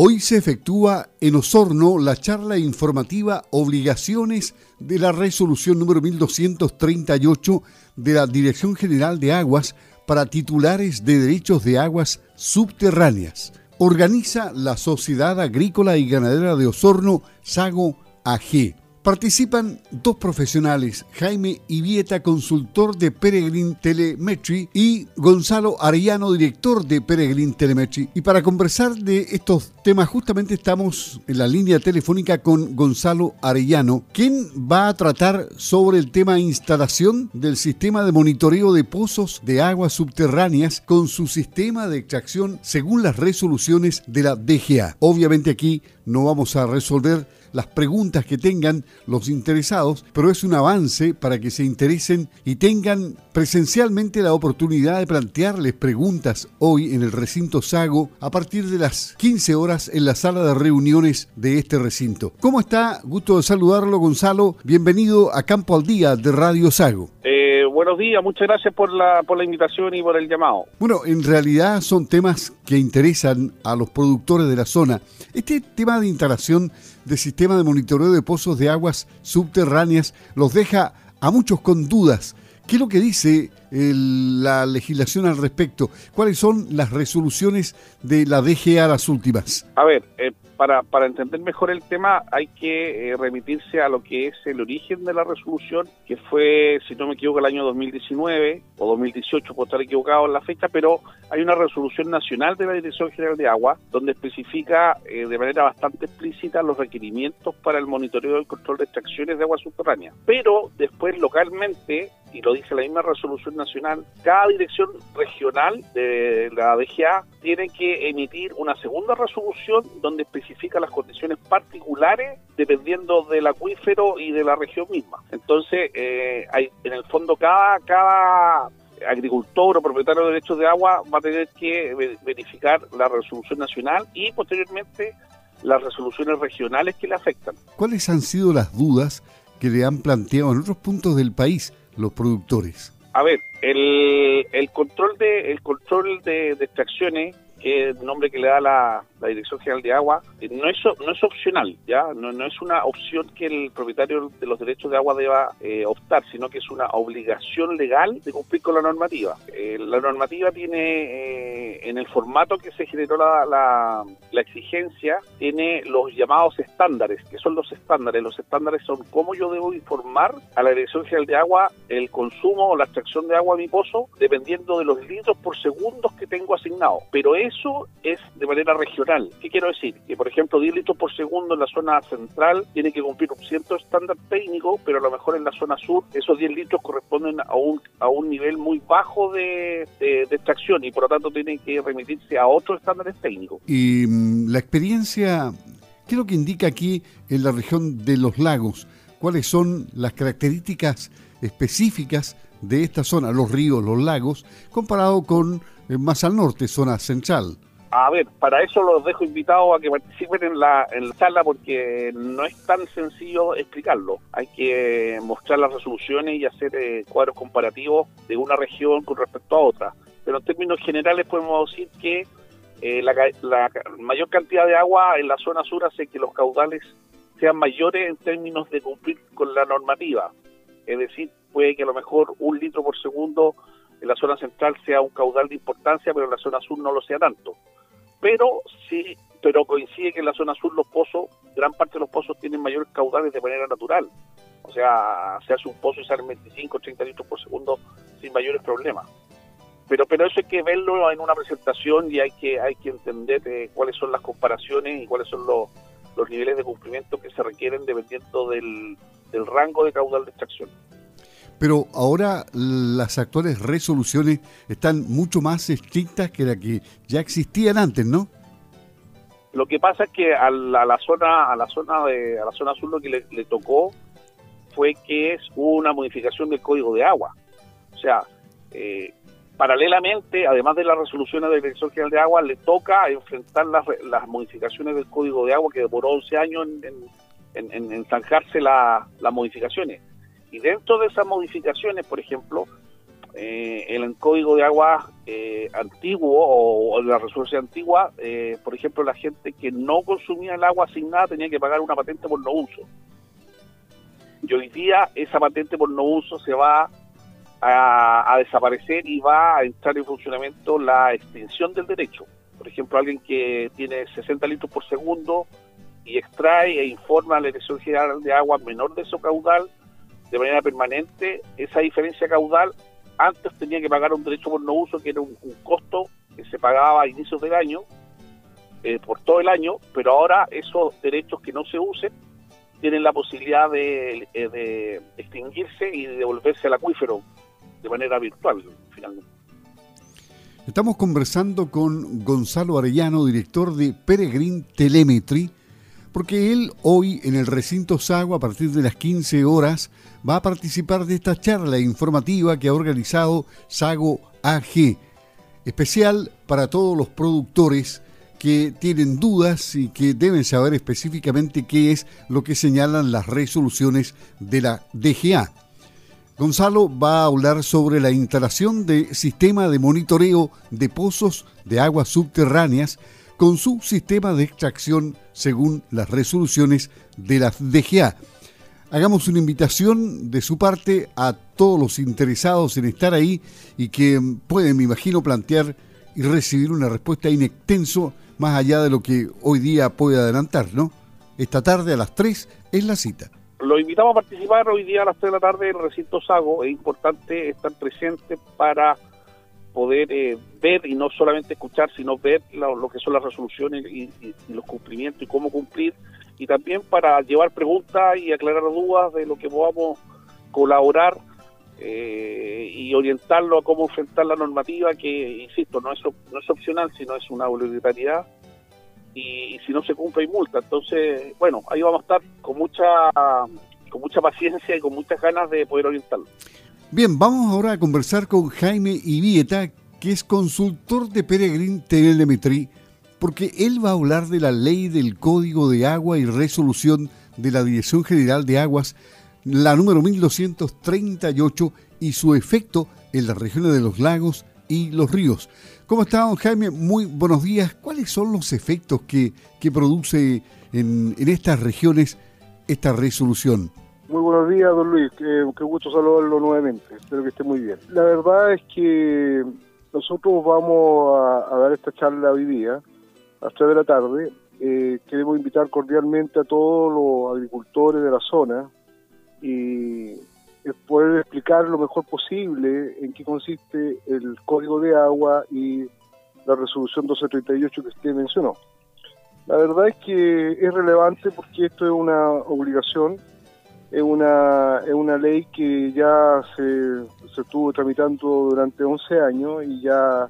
Hoy se efectúa en Osorno la charla informativa Obligaciones de la resolución número 1238 de la Dirección General de Aguas para titulares de derechos de aguas subterráneas. Organiza la Sociedad Agrícola y Ganadera de Osorno, Sago AG. Participan dos profesionales, Jaime Ibieta, consultor de Peregrine Telemetry, y Gonzalo Arellano, director de Peregrine Telemetry. Y para conversar de estos temas, justamente estamos en la línea telefónica con Gonzalo Arellano, quien va a tratar sobre el tema instalación del sistema de monitoreo de pozos de aguas subterráneas con su sistema de extracción según las resoluciones de la DGA. Obviamente aquí no vamos a resolver las preguntas que tengan los interesados, pero es un avance para que se interesen y tengan presencialmente la oportunidad de plantearles preguntas hoy en el recinto Sago a partir de las 15 horas en la sala de reuniones de este recinto. ¿Cómo está? Gusto de saludarlo, Gonzalo. Bienvenido a Campo al Día de Radio Sago. Eh, buenos días, muchas gracias por la, por la invitación y por el llamado. Bueno, en realidad son temas que interesan a los productores de la zona. Este tema de instalación de sistema de monitoreo de pozos de aguas subterráneas los deja a muchos con dudas. ¿Qué es lo que dice la legislación al respecto? ¿Cuáles son las resoluciones de la DGA las últimas? A ver, eh, para, para entender mejor el tema hay que eh, remitirse a lo que es el origen de la resolución, que fue, si no me equivoco, el año 2019 o 2018, puedo estar equivocado en la fecha, pero hay una resolución nacional de la Dirección General de Agua donde especifica eh, de manera bastante explícita los requerimientos para el monitoreo del control de extracciones de agua subterránea. Pero después localmente y lo dice la misma resolución nacional, cada dirección regional de la DGA tiene que emitir una segunda resolución donde especifica las condiciones particulares dependiendo del acuífero y de la región misma. Entonces, eh, hay, en el fondo, cada, cada agricultor o propietario de derechos de agua va a tener que verificar la resolución nacional y posteriormente las resoluciones regionales que le afectan. ¿Cuáles han sido las dudas que le han planteado en otros puntos del país los productores? A ver, el, el control de el control de, de extracciones que es el nombre que le da la, la Dirección General de Agua, eh, no es, no es opcional, ¿ya? No, no es una opción que el propietario de los derechos de agua deba eh, optar, sino que es una obligación legal de cumplir con la normativa. Eh, la normativa tiene, en el formato que se generó la, la, exigencia, tiene los llamados estándares. que son los estándares? Los estándares son cómo yo debo informar a la Dirección General de Agua el consumo o la extracción de agua de mi pozo, dependiendo de los litros por segundos que tengo asignado. Pero eso es de manera regional ¿Qué quiero decir? Que, por ejemplo, 10 litros por segundo en la zona central tiene que cumplir un cierto estándar técnico, pero a lo mejor en la zona sur esos 10 litros corresponden a un, a un nivel muy bajo de, extracción y por lo tanto tienen que remitirse a otros estándares técnicos. Y mm, la experiencia, ¿qué es lo que indica aquí en la región de los lagos? ¿Cuáles son las características específicas de esta zona, los ríos, los lagos, comparado con más al norte, zona central? A ver, para eso los dejo invitados a que participen en la, en la charla porque no es tan sencillo explicarlo. Hay que mostrar las resoluciones y hacer eh, cuadros comparativos de una región con respecto a otra. Pero en términos generales podemos decir que eh, la, la, mayor cantidad de agua en la zona sur hace que los caudales sean mayores en términos de cumplir con la normativa. Es decir, puede que a lo mejor un litro por segundo en la zona central sea un caudal de importancia, pero en la zona sur no lo sea tanto pero sí, pero coincide que en la zona sur los pozos, gran parte de los pozos tienen mayores caudales de manera natural. O sea, se hace un pozo y salen 25, 30 litros por segundo sin mayores problemas. Pero, pero eso hay que verlo en una presentación y hay que, hay que entender eh, cuáles son las comparaciones y cuáles son los, los niveles de cumplimiento que se requieren dependiendo del, del rango de caudal de extracción. Pero ahora las actuales resoluciones están mucho más estrictas que las que ya existían antes, ¿no? Lo que pasa es que a la, zona a la zona de a la zona sur lo que le, tocó fue que es una modificación del código de agua. O sea, eh, paralelamente, además de las resoluciones de la Dirección General de Agua, le toca enfrentar las, las modificaciones del código de agua que demoró 11 años en, en, zanjarse las modificaciones. Y dentro de esas modificaciones, por ejemplo, eh, el código de agua eh, antiguo o, la resolución antigua, eh, por ejemplo, la gente que no consumía el agua asignada tenía que pagar una patente por no uso. Y hoy día esa patente por no uso se va a, desaparecer y va a entrar en funcionamiento la extinción del derecho. Por ejemplo, alguien que tiene 60 litros por segundo y extrae e informa a la Dirección General de Agua menor de su caudal de manera permanente, esa diferencia caudal antes tenía que pagar un derecho por no uso, que era un, costo que se pagaba a inicios del año, eh, por todo el año, pero ahora esos derechos que no se usen tienen la posibilidad de, eh, de extinguirse y de devolverse al acuífero de manera virtual, finalmente. Estamos conversando con Gonzalo Arellano, director de Peregrine Telemetry, porque él hoy en el recinto Sago, a partir de las 15 horas, va a participar de esta charla informativa que ha organizado Sago AG, especial para todos los productores que tienen dudas y que deben saber específicamente qué es lo que señalan las resoluciones de la DGA. Gonzalo va a hablar sobre la instalación de sistema de monitoreo de pozos de aguas subterráneas con su sistema de extracción según las resoluciones de la DGA. Hagamos una invitación de su parte a todos los interesados en estar ahí y que pueden, me imagino, plantear y recibir una respuesta in extenso más allá de lo que hoy día puede adelantar, ¿no? Esta tarde a las 3 es la cita. Lo invitamos a participar hoy día a las 3 de la tarde en el recinto Sago. Es importante estar presente para poder eh, ver y no solamente escuchar, sino ver lo, que son las resoluciones y, los cumplimientos y cómo cumplir, y también para llevar preguntas y aclarar dudas de lo que podamos colaborar eh, y orientarlo a cómo enfrentar la normativa que, insisto, no es, no es opcional, sino es una obligatoriedad y, si no se cumple hay multa. Entonces, bueno, ahí vamos a estar con mucha, con mucha paciencia y con muchas ganas de poder orientarlo. Bien, vamos ahora a conversar con Jaime Ibieta, que es consultor de Peregrine Telemetry, porque él va a hablar de la ley del Código de Agua y Resolución de la Dirección General de Aguas, la número 1238, y su efecto en las regiones de los lagos y los ríos. ¿Cómo está, don Jaime? Muy buenos días. ¿Cuáles son los efectos que, que produce en estas regiones esta resolución? Muy buenos días, don Luis. Qué, gusto saludarlo nuevamente. Espero que esté muy bien. La verdad es que nosotros vamos a, dar esta charla hoy día, a las 3 de la tarde. Eh, queremos invitar cordialmente a todos los agricultores de la zona y poder explicar lo mejor posible en qué consiste el código de agua y la resolución 1238 que usted mencionó. La verdad es que es relevante porque esto es una obligación es una, es una ley que ya se, se estuvo tramitando durante 11 años y ya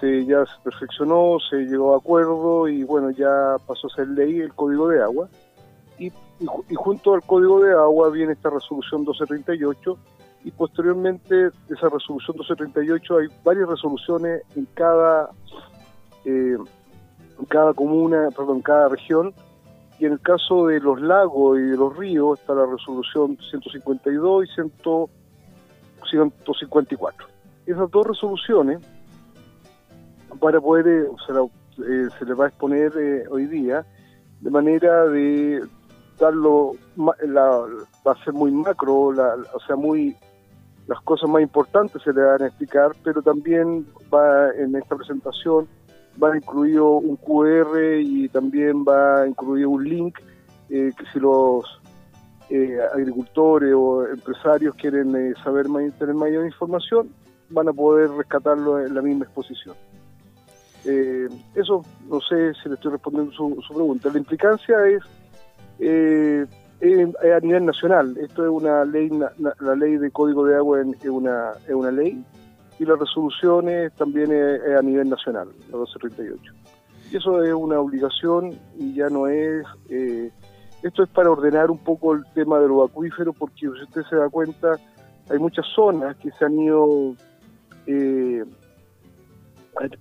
se, ya se perfeccionó, se llegó a acuerdo y bueno, ya pasó a ser ley el Código de Agua. Y, y, junto al Código de Agua viene esta resolución 1238 y posteriormente esa resolución 1238 hay varias resoluciones en cada, eh, en cada comuna, perdón, en cada región y en el caso de los lagos y de los ríos está la resolución 152 y 154. Esas dos resoluciones, para poder, eh, eh, se, les va a exponer eh, hoy día, de manera de darlo, la, va a ser muy macro, o sea, muy las cosas más importantes se le van a explicar, pero también va en esta presentación va incluido un QR y también va incluido un link eh, que si los eh, agricultores o empresarios quieren eh, saber tener mayor información, van a poder rescatarlo en la misma exposición. eso, no sé si le estoy respondiendo su, su pregunta. La implicancia es, a nivel nacional. Esto es una ley, la ley de código de agua es una, es una ley y las resoluciones también es, a nivel nacional, la 1238. Y eso es una obligación y ya no es... Eh, esto es para ordenar un poco el tema de los acuíferos, porque si usted se da cuenta, hay muchas zonas que se han ido... Eh,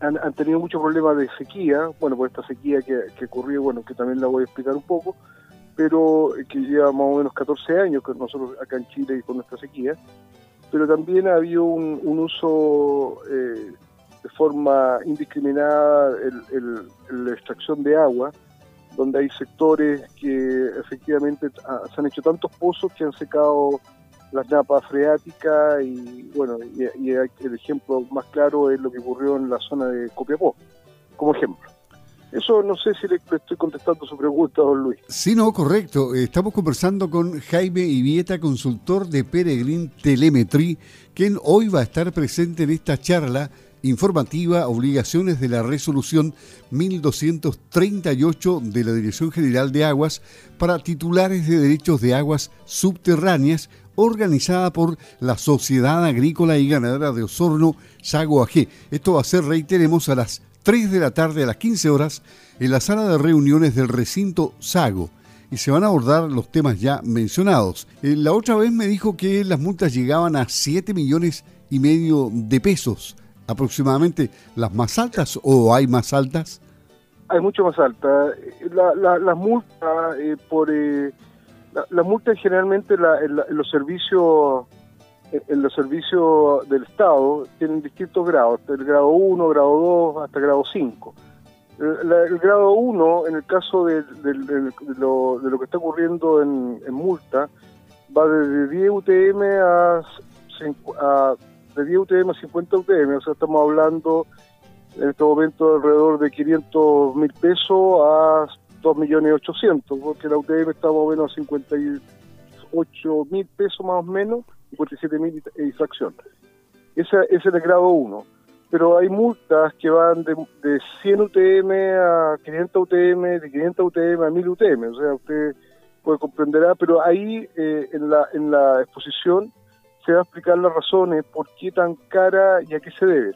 han, tenido muchos problemas de sequía, bueno, por esta sequía que, que ocurrió, bueno, que también la voy a explicar un poco, pero que lleva más o menos 14 años que nosotros acá en Chile y con nuestra sequía, pero también ha habido un, uso eh, de forma indiscriminada la extracción de agua, donde hay sectores que efectivamente ah, se han hecho tantos pozos que han secado las napas freáticas y bueno, y, el ejemplo más claro es lo que ocurrió en la zona de Copiapó, como ejemplo. Eso no sé si le, estoy contestando su pregunta, don Luis. Sí, no, correcto. Estamos conversando con Jaime Ibieta, consultor de Peregrine Telemetry, quien hoy va a estar presente en esta charla informativa Obligaciones de la Resolución 1238 de la Dirección General de Aguas para titulares de derechos de aguas subterráneas organizada por la Sociedad Agrícola y Ganadera de Osorno, Sago AG. Esto va a ser, reiteremos, a las 3 de la tarde a las 15 horas en la sala de reuniones del recinto Sago y se van a abordar los temas ya mencionados. Eh, la otra vez me dijo que las multas llegaban a 7 millones y medio de pesos aproximadamente las más altas o hay más altas? Hay mucho más altas. La, multas eh, por eh, la, generalmente en, los servicios en los servicios del Estado tienen distintos grados, el grado 1, grado 2 hasta grado 5. El, grado 1, en el caso de, lo, de, lo, que está ocurriendo en, multa, va desde 10 UTM a, a de 10 UTM a 50 UTM, o sea, estamos hablando en este momento alrededor de 500 mil pesos a 2 millones 800, porque la UTM está más o menos a 58 mil pesos más o menos, 57 mil y fracción. Ese, es el grado 1. Pero hay multas que van de, de 100 UTM a 500 UTM, de 500 UTM a 1000 UTM, o sea, usted puede comprenderá, pero ahí eh, en, la, en la exposición se va a explicar las razones por qué tan cara y a qué se debe.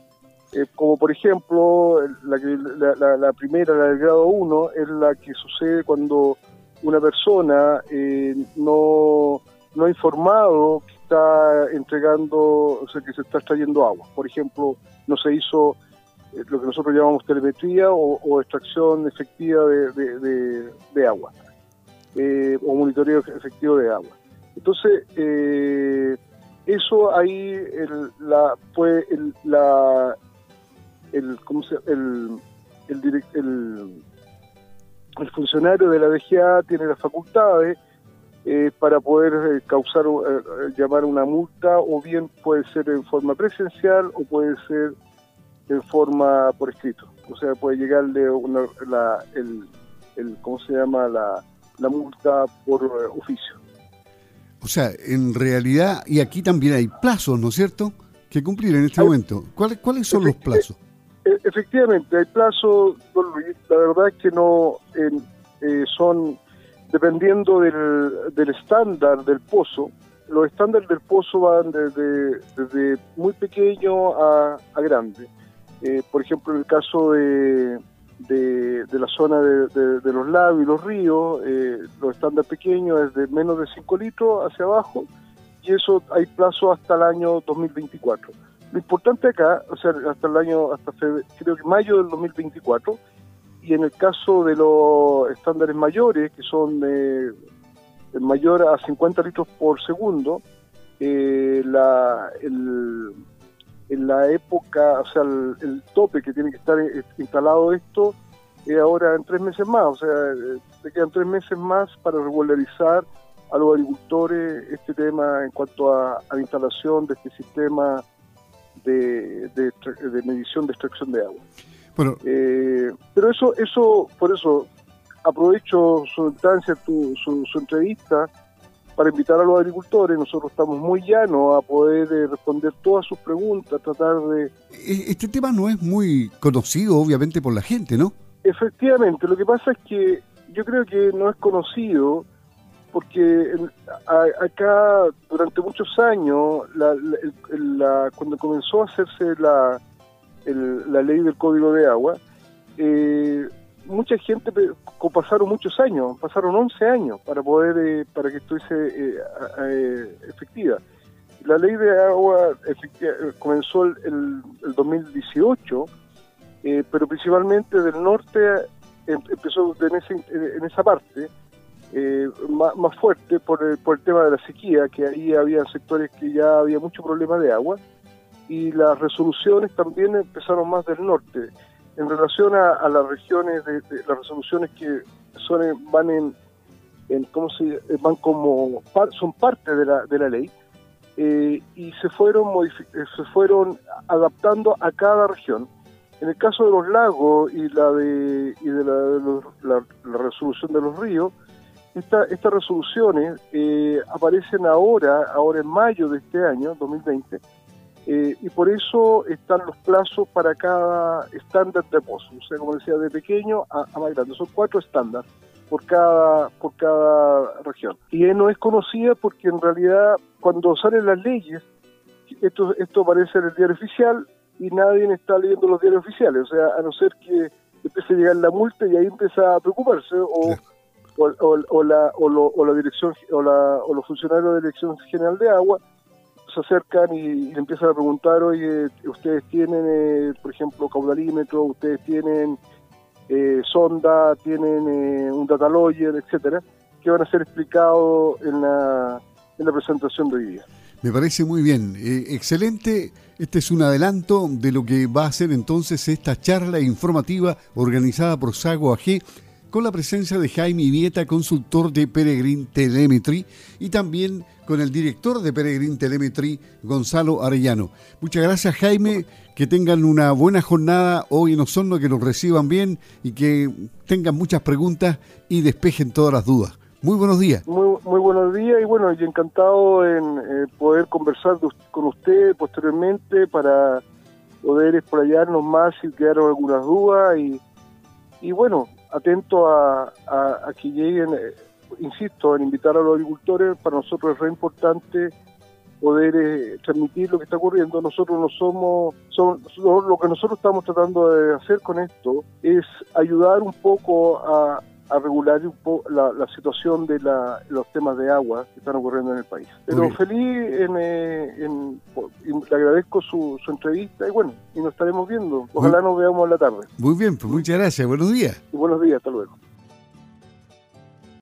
Eh, como por ejemplo, la, la, primera, la del grado 1, es la que sucede cuando una persona eh, no, no ha informado está entregando, o sea, que se está extrayendo agua. Por ejemplo, no se hizo eh, lo que nosotros llamamos telemetría o, extracción efectiva de, agua, o monitoreo efectivo de agua. Entonces, eso ahí el, la fue el, el funcionario de la DGA tiene las facultades eh, para poder eh, causar eh, llamar una multa o bien puede ser en forma presencial o puede ser en forma por escrito o sea puede llegarle una, la el, el cómo se llama la, la multa por oficio o sea, en realidad, y aquí también hay plazos, ¿no es cierto?, que cumplir en este momento. ¿Cuáles, ¿Cuáles son los plazos? Efectivamente, hay plazos, don Luis. La verdad es que no eh, son, dependiendo del, estándar del pozo, los estándares del pozo van desde, desde muy pequeño a, a grande. Eh, por ejemplo, en el caso de, de, la zona de, los lagos y los ríos, eh, los estándares pequeños es de menos de 5 litros hacia abajo y eso hay plazo hasta el año 2024. Lo importante acá, o sea, hasta el año, hasta creo que mayo del 2024, y en el caso de los estándares mayores, que son de mayor a 50 litros por segundo, eh, la, en la época, o sea, el, tope que tiene que estar instalado esto es ahora en tres meses más, o sea, se quedan tres meses más para regularizar a los agricultores este tema en cuanto a, la instalación de este sistema de, de, medición de extracción de agua. Bueno. Eh, pero eso, eso, por eso, aprovecho su instancia, tu, su, su entrevista, para invitar a los agricultores. Nosotros estamos muy llanos a poder eh, responder todas sus preguntas, tratar de... E-, este tema no es muy conocido, obviamente, por la gente, ¿no? Efectivamente, lo que pasa es que yo creo que no es conocido porque acá durante muchos años, la, cuando comenzó a hacerse la, la ley del Código de Agua, eh, mucha gente pasaron muchos años, pasaron 11 años para poder eh, para que estuviese eh, eh, efectiva. La ley de agua comenzó el, 2018, pero principalmente del norte em, empezó en, en esa parte más, más, fuerte por el, por el tema de la sequía, que ahí había sectores que ya había mucho problema de agua y las resoluciones también empezaron más del norte. En relación a, las regiones, de, las resoluciones que son van en, en ¿cómo se van como son parte de la, de la ley eh, y se fueron se fueron adaptando a cada región. En el caso de los lagos y la de, y de, la, la, resolución de los ríos, esta, estas resoluciones eh, aparecen ahora, ahora en mayo de este año, 2020, eh, y por eso están los plazos para cada estándar de pozo. O sea, como decía, de pequeño a, más grande. Son cuatro estándares por cada, por cada región. Y no es conocida porque en realidad cuando salen las leyes, esto, esto aparece en el diario oficial y nadie está leyendo los diarios oficiales. O sea, a no ser que empiece a llegar la multa y ahí empieza a preocuparse o... O, la, o, la dirección o, la, o los funcionarios de la Dirección General de Agua se acercan y, empiezan a preguntar, oye, ustedes tienen, eh, por ejemplo, caudalímetro, ustedes tienen eh, sonda, tienen eh, un data lawyer, etcétera, que van a ser explicados en la, en la presentación de hoy día. Me parece muy bien, excelente. Este es un adelanto de lo que va a ser entonces esta charla informativa organizada por Sago AG con la presencia de Jaime Vieta, consultor de Peregrine Telemetry, y también con el director de Peregrine Telemetry, Gonzalo Arellano. Muchas gracias, Jaime. Que tengan una buena jornada hoy en Osorno, que nos reciban bien y que tengan muchas preguntas y despejen todas las dudas. Muy buenos días. Muy, muy buenos días y bueno, y encantado en eh, poder conversar con usted posteriormente para poder explayarnos más si quedaron algunas dudas y bueno, atento a, que lleguen, eh, insisto, en invitar a los agricultores, para nosotros es re importante poder eh, transmitir lo que está ocurriendo. Nosotros no somos, son, lo que nosotros estamos tratando de hacer con esto es ayudar un poco a, a regular un poco la, situación de los temas de agua que están ocurriendo en el país. Pero feliz, en, eh, le agradezco su, entrevista y bueno, y nos estaremos viendo. Ojalá nos veamos en la tarde. Muy bien, pues muchas gracias. Buenos días. buenos días, hasta luego.